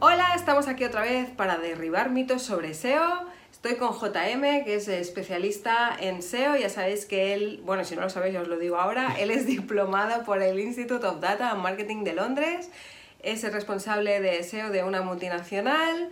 Hola, estamos aquí otra vez para derribar mitos sobre SEO. Estoy con JM, que es especialista en SEO. Ya sabéis que él, bueno, si no lo sabéis, ya os lo digo ahora, él es diplomado por el Institute of Data and Marketing de Londres. Es el responsable de SEO de una multinacional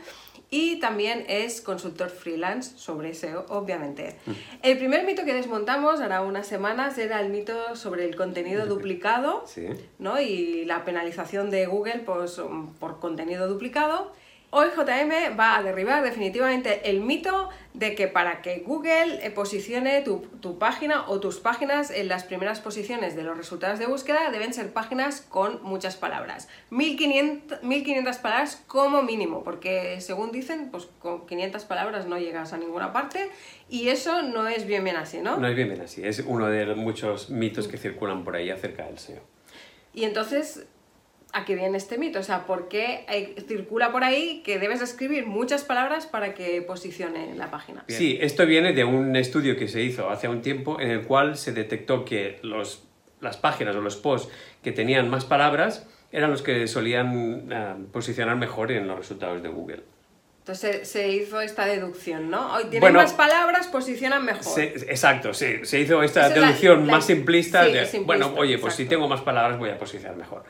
y también es consultor freelance sobre SEO, obviamente. Mm. El primer mito que desmontamos ahora unas semanas era el mito sobre el contenido duplicado Sí. ¿no? y la penalización de Google pues, por contenido duplicado. Hoy JM va a derribar definitivamente el mito de que para que Google eh, posicione tu, tu página o tus páginas en las primeras posiciones de los resultados de búsqueda deben ser páginas con muchas palabras. 1500, 1500 palabras como mínimo, porque según dicen, pues con 500 palabras no llegas a ninguna parte y eso no es bien bien así, ¿no? No es bien, bien así. Es uno de los muchos mitos que circulan por ahí acerca del SEO. Y entonces, ¿a qué viene este mito? O sea, ¿por qué hay- circula por ahí que debes escribir muchas palabras para que posicione la página? Sí, esto viene de un estudio que se hizo hace un tiempo en el cual se detectó que los, las páginas o los posts que tenían más palabras eran los que solían eh, posicionar mejor en los resultados de Google. Entonces se, hizo esta deducción, ¿no? Hoy tienen Bueno, más palabras, posicionan mejor. Se- exacto, sí. Se hizo esta Esa es la- deducción la- más simplista sí, de, simplista, bueno, oye, pues si tengo más palabras voy a posicionar mejor.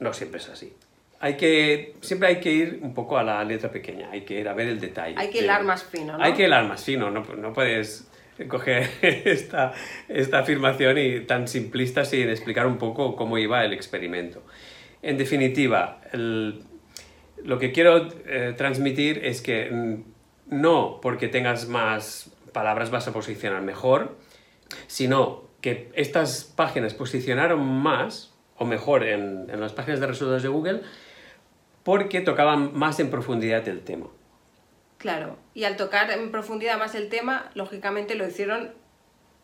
No siempre es así. Hay que, siempre hay que ir un poco a la letra pequeña, hay que ir a ver el detalle. Hay que hilar más fino, ¿no? Hay que hilar más fino, no, no puedes coger esta, esta afirmación y tan simplista sin explicar un poco cómo iba el experimento. En definitiva, el- lo que quiero eh, transmitir es que mm, no porque tengas más palabras vas a posicionar mejor, sino que estas páginas posicionaron más o mejor en, en las páginas de resultados de Google porque tocaban más en profundidad el tema. Claro. Y al tocar en profundidad más el tema, lógicamente lo hicieron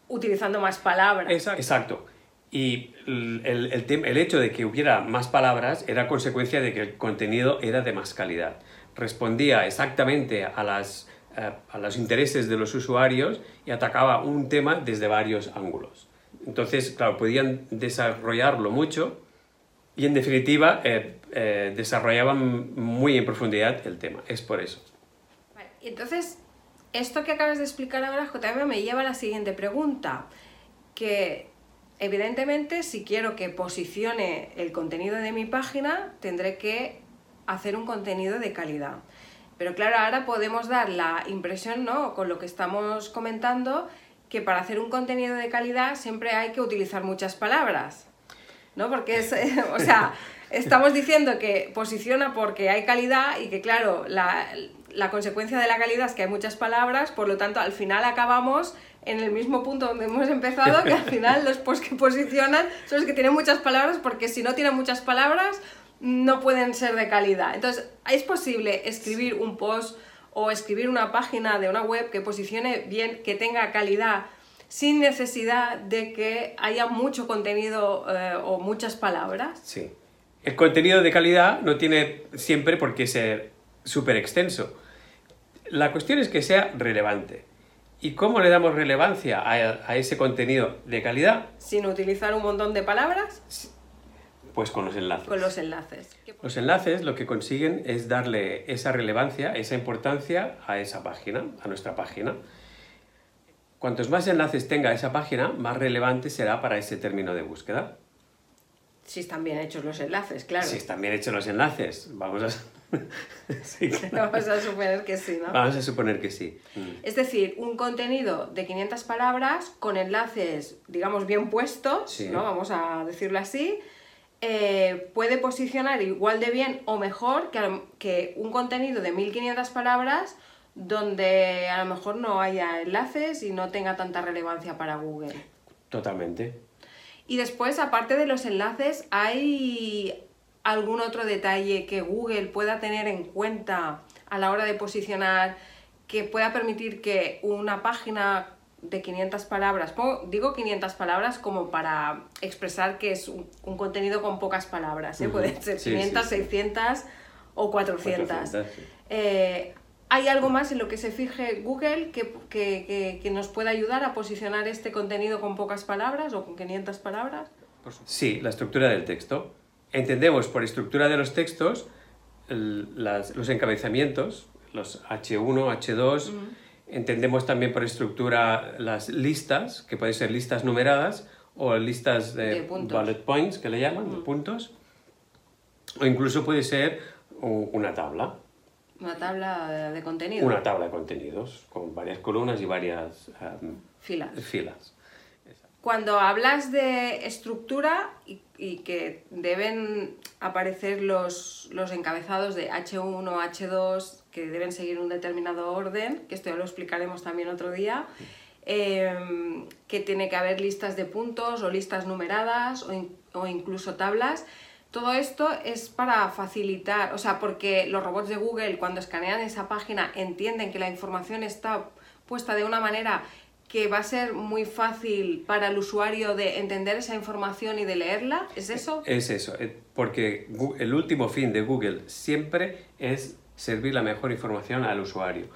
utilizando más palabras. Exacto. Exacto. Y el, el- el hecho de que hubiera más palabras era consecuencia de que el contenido era de más calidad. Respondía exactamente a, las, eh, a los intereses de los usuarios y atacaba un tema desde varios ángulos. Entonces, claro, podían desarrollarlo mucho y en definitiva eh, eh, desarrollaban muy en profundidad el tema. Es por eso. Vale, entonces, esto que acabas de explicar ahora, JM, me lleva a la siguiente pregunta, que evidentemente si quiero que posicione el contenido de mi página, tendré que hacer un contenido de calidad. Pero claro, ahora podemos dar la impresión, ¿no? Con lo que estamos comentando, que para hacer un contenido de calidad siempre hay que utilizar muchas palabras. ¿no? Porque es, o sea, estamos diciendo que posiciona porque hay calidad y que, claro, la, la consecuencia de la calidad es que hay muchas palabras, por lo tanto, al final acabamos en el mismo punto donde hemos empezado, que al final los posts que posicionan son los que tienen muchas palabras, porque si no tienen muchas palabras, no pueden ser de calidad. Entonces, ¿es posible escribir un post o escribir una página de una web que posicione bien, que tenga calidad, sin necesidad de que haya mucho contenido eh, o muchas palabras? Sí. El contenido de calidad no tiene siempre por qué ser súper extenso. La cuestión es que sea relevante. ¿Y cómo le damos relevancia a, a ese contenido de calidad? Sin utilizar un montón de palabras, Pues con los enlaces. con los enlaces. Los enlaces lo que consiguen es darle esa relevancia, esa importancia a esa página, a nuestra página. Cuantos más enlaces tenga esa página, más relevante será para ese término de búsqueda. Si están bien hechos los enlaces, claro. Si están bien hechos los enlaces, vamos a, Sí, claro. Vamos a suponer que sí, ¿no? Vamos a suponer que sí. Mm. Es decir, un contenido de 500 palabras con enlaces, digamos, bien puestos, Sí. ¿no? Vamos a decirlo así, eh, puede posicionar igual de bien o mejor que, que un contenido de 1500 palabras donde a lo mejor no haya enlaces y no tenga tanta relevancia para Google. Totalmente. Y después, aparte de los enlaces, hay algún otro detalle que Google pueda tener en cuenta a la hora de posicionar que pueda permitir que una página de 500 palabras, digo 500 palabras como para expresar que es un, contenido con pocas palabras, ¿eh? pueden ser 500, 600 o 400. Eh, ¿Hay algo más en lo que se fije Google que, que, que, nos pueda ayudar a posicionar este contenido con pocas palabras o con 500 palabras? Sí, la estructura del texto. Entendemos por estructura de los textos los encabezamientos, los H1, H2. Entendemos también por estructura las listas, que pueden ser listas numeradas o listas de, bullet points, que le llaman, de puntos. O incluso puede ser una tabla. Una tabla de contenido. Una tabla de contenidos, con varias columnas y varias em, filas. filas. Cuando hablas de estructura y, que deben aparecer los, los, encabezados de H1, H2, que deben seguir un determinado orden, que esto ya lo explicaremos también otro día, em, que tiene que haber listas de puntos o listas numeradas o, o incluso tablas, todo esto es para facilitar, o sea, porque los robots de Google cuando escanean esa página entienden que la información está puesta de una manera que va a ser muy fácil para el usuario de entender esa información y de leerla? ¿Es eso? Es eso, eh, porque el último fin de Google siempre es servir la mejor información al usuario.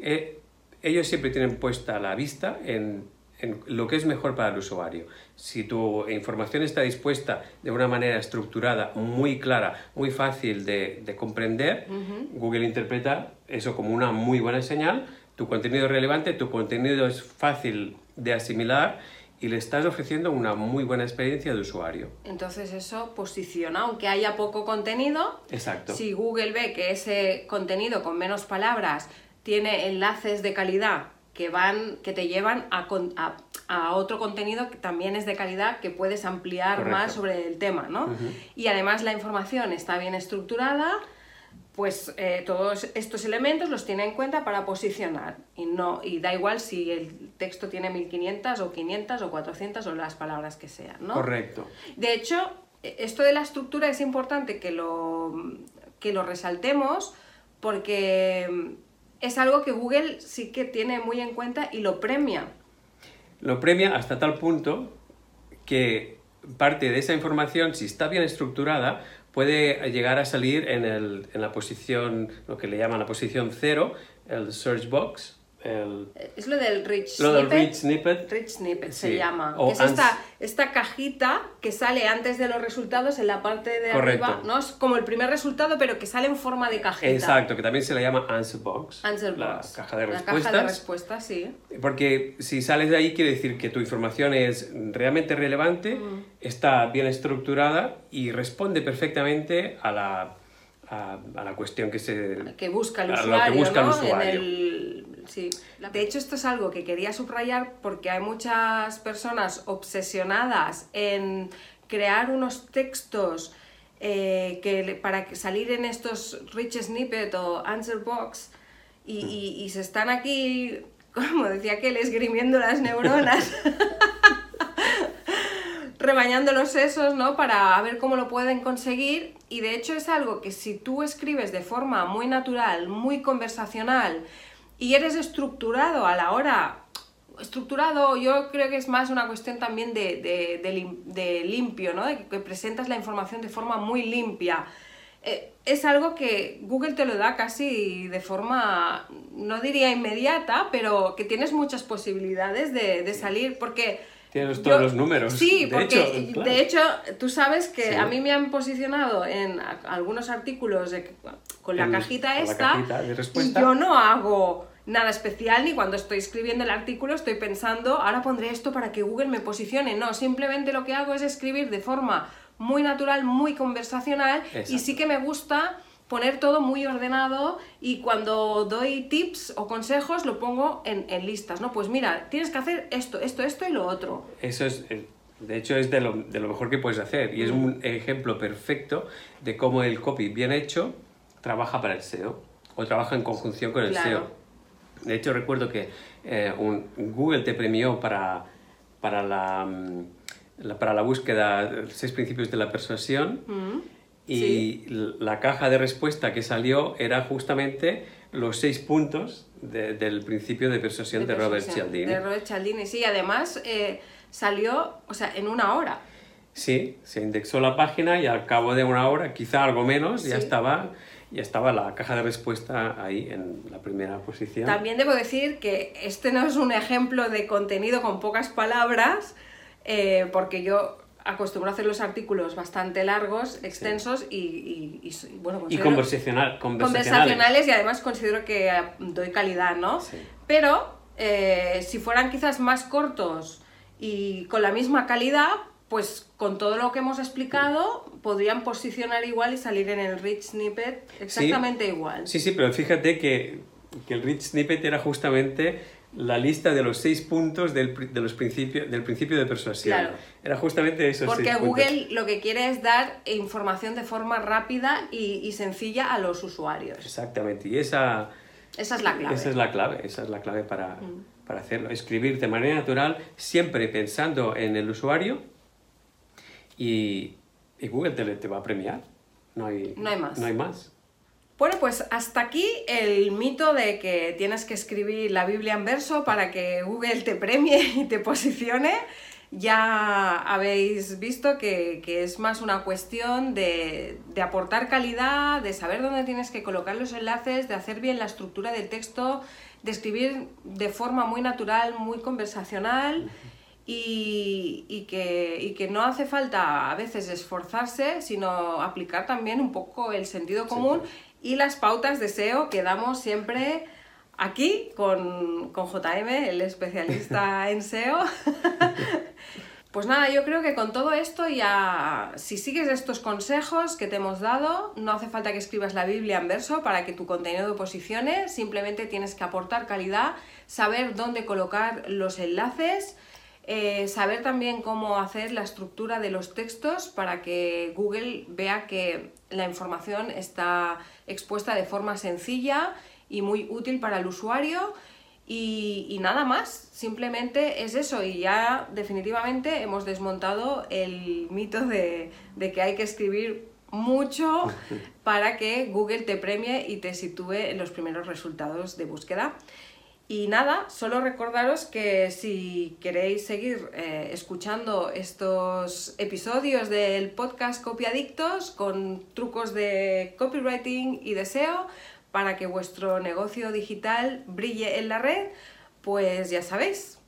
Eh, ellos siempre tienen puesta la vista en, en, lo que es mejor para el usuario. Si tu información está dispuesta de una manera estructurada, muy clara, muy fácil de, de comprender, Google interpreta eso como una muy buena señal tu contenido es relevante, tu contenido es fácil de asimilar y le estás ofreciendo una muy buena experiencia de usuario. Entonces eso posiciona, aunque haya poco contenido. Exacto. Si Google ve que ese contenido con menos palabras tiene enlaces de calidad que van, que te llevan a, a, otro contenido que también es de calidad, que puedes ampliar más sobre el tema, ¿no? Y además la información está bien estructurada, pues eh, todos estos elementos los tiene en cuenta para posicionar y, no, y da igual si el texto tiene 1500 o 500 o 400 o las palabras que sean, ¿no? Correcto. De hecho, esto de la estructura es importante que lo, que lo resaltemos porque es algo que Google sí que tiene muy en cuenta y lo premia. Lo premia hasta tal punto que parte de esa información, si está bien estructurada, puede llegar a salir en, el, en la posición, lo que le llaman la posición cero, el search box, es lo del Rich lo Snippet. Del rich Snippet. Rich Snippet se llama. es esta, esta cajita que sale antes de los resultados en la parte de arriba. ¿no? Es como el primer resultado, pero que sale en forma de cajita. Exacto, que también se le llama Answer Box. Answer la Box. caja de respuestas. La caja de respuestas, sí. Porque si sales de ahí quiere decir que tu información es realmente relevante, mm. está bien estructurada y responde perfectamente a la, a, la cuestión que se... Que busca el usuario, que busca el usuario. Sí. De hecho, esto es algo que quería subrayar porque hay muchas personas obsesionadas en crear unos textos eh, que, para salir en estos rich snippet o answer box y, se están aquí, como decía que esgrimiendo las neuronas. rebañando los sesos, ¿no? Para ver cómo lo pueden conseguir. Y de hecho es algo que si tú escribes de forma muy natural, muy conversacional, y eres estructurado a la hora estructurado, yo creo que es más una cuestión también de, de, limpio, ¿no? De que presentas la información de forma muy limpia. Eh, es algo que Google te lo da casi de forma, no diría inmediata, pero que tienes muchas posibilidades de, salir, porque... Tienes todos los números. Sí, porque de hecho tú sabes que a mí me han posicionado en algunos artículos con la cajita esta y yo no hago nada especial ni cuando estoy escribiendo el artículo estoy pensando, ahora pondré esto para que Google me posicione. No, simplemente lo que hago es escribir de forma muy natural, muy conversacional y sí que me gusta poner todo muy ordenado y cuando doy tips o consejos lo pongo en, listas, ¿no? Pues mira, tienes que hacer esto, esto, esto y lo otro. Eso es, eh, de hecho es de lo, mejor que puedes hacer y es un ejemplo perfecto de cómo el copy bien hecho trabaja para el SEO o trabaja en conjunción con el SEO. De hecho, recuerdo que eh, un, Google te premió para, para, la, mm, para la búsqueda seis principios de la persuasión. Mm. y la caja de respuesta que salió era justamente los seis puntos del principio de persuasión de, Robert Cialdini. De Robert Cialdini, sí, además eh, salió, o sea, en una hora. Sí, se indexó la página y al cabo de una hora, quizá algo menos, ya estaba ya estaba la caja de respuesta ahí en la primera posición. También debo decir que este no es un ejemplo de contenido con pocas palabras, eh, porque yo acostumbro a hacer los artículos bastante largos, extensos y, y, bueno, y conversacional, conversacionales. y además considero que doy calidad, ¿no? Pero eh, si fueran quizás más cortos y con la misma calidad, pues con todo lo que hemos explicado podrían posicionar igual y salir en el rich snippet exactamente igual. Sí, sí, pero fíjate que, que el rich snippet era justamente la lista de los seis puntos del, de los principios, del principio de persuasión. Era justamente eso. Porque Google lo que quiere es dar información de forma rápida y, sencilla a los usuarios. Exactamente, y esa, esa es la clave. Esa es la clave, esa es la clave para, mm. para hacerlo. Escribir de manera natural, siempre pensando en el usuario y, y Google te, te, va a premiar. No hay, no hay más. No hay más. Bueno, pues hasta aquí el mito de que tienes que escribir la Biblia en verso para que Google te premie y te posicione. Ya habéis visto que, es más una cuestión de, aportar calidad, de saber dónde tienes que colocar los enlaces, de hacer bien la estructura del texto, de escribir de forma muy natural, muy conversacional. Y, que, que, no hace falta a veces esforzarse, sino aplicar también un poco el sentido común y las pautas de SEO que damos siempre aquí con, con JM, el especialista en SEO. Pues nada, yo creo que con todo esto ya, si sigues estos consejos que te hemos dado, no hace falta que escribas la Biblia en verso para que tu contenido posicione, simplemente tienes que aportar calidad, saber dónde colocar los enlaces, eh, saber también cómo hacer la estructura de los textos para que Google vea que la información está expuesta de forma sencilla y muy útil para el usuario. Y, nada más, simplemente es eso y ya definitivamente hemos desmontado el mito de, de, que hay que escribir mucho para que Google te premie y te sitúe en los primeros resultados de búsqueda. Y nada, solo recordaros que si queréis seguir eh, escuchando estos episodios del podcast Copiadictos con trucos de copywriting y de SEO para que vuestro negocio digital brille en la red, pues ya sabéis,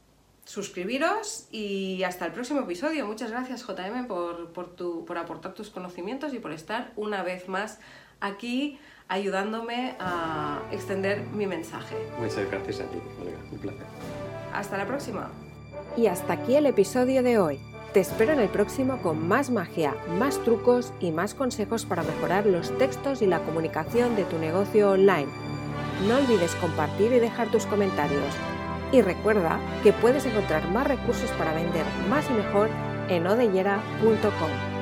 suscribiros y hasta el próximo episodio. Muchas gracias JM por, por, por aportar tus conocimientos y por estar una vez más aquí ayudándome a extender mi mensaje. Muchas gracias a ti, Un placer. Hasta la próxima. Y hasta aquí el episodio de hoy. Te espero en el próximo con más magia, más trucos y más consejos para mejorar los textos y la comunicación de tu negocio online. No olvides compartir y dejar tus comentarios. Y recuerda que puedes encontrar más recursos para vender más y mejor en odellera.com.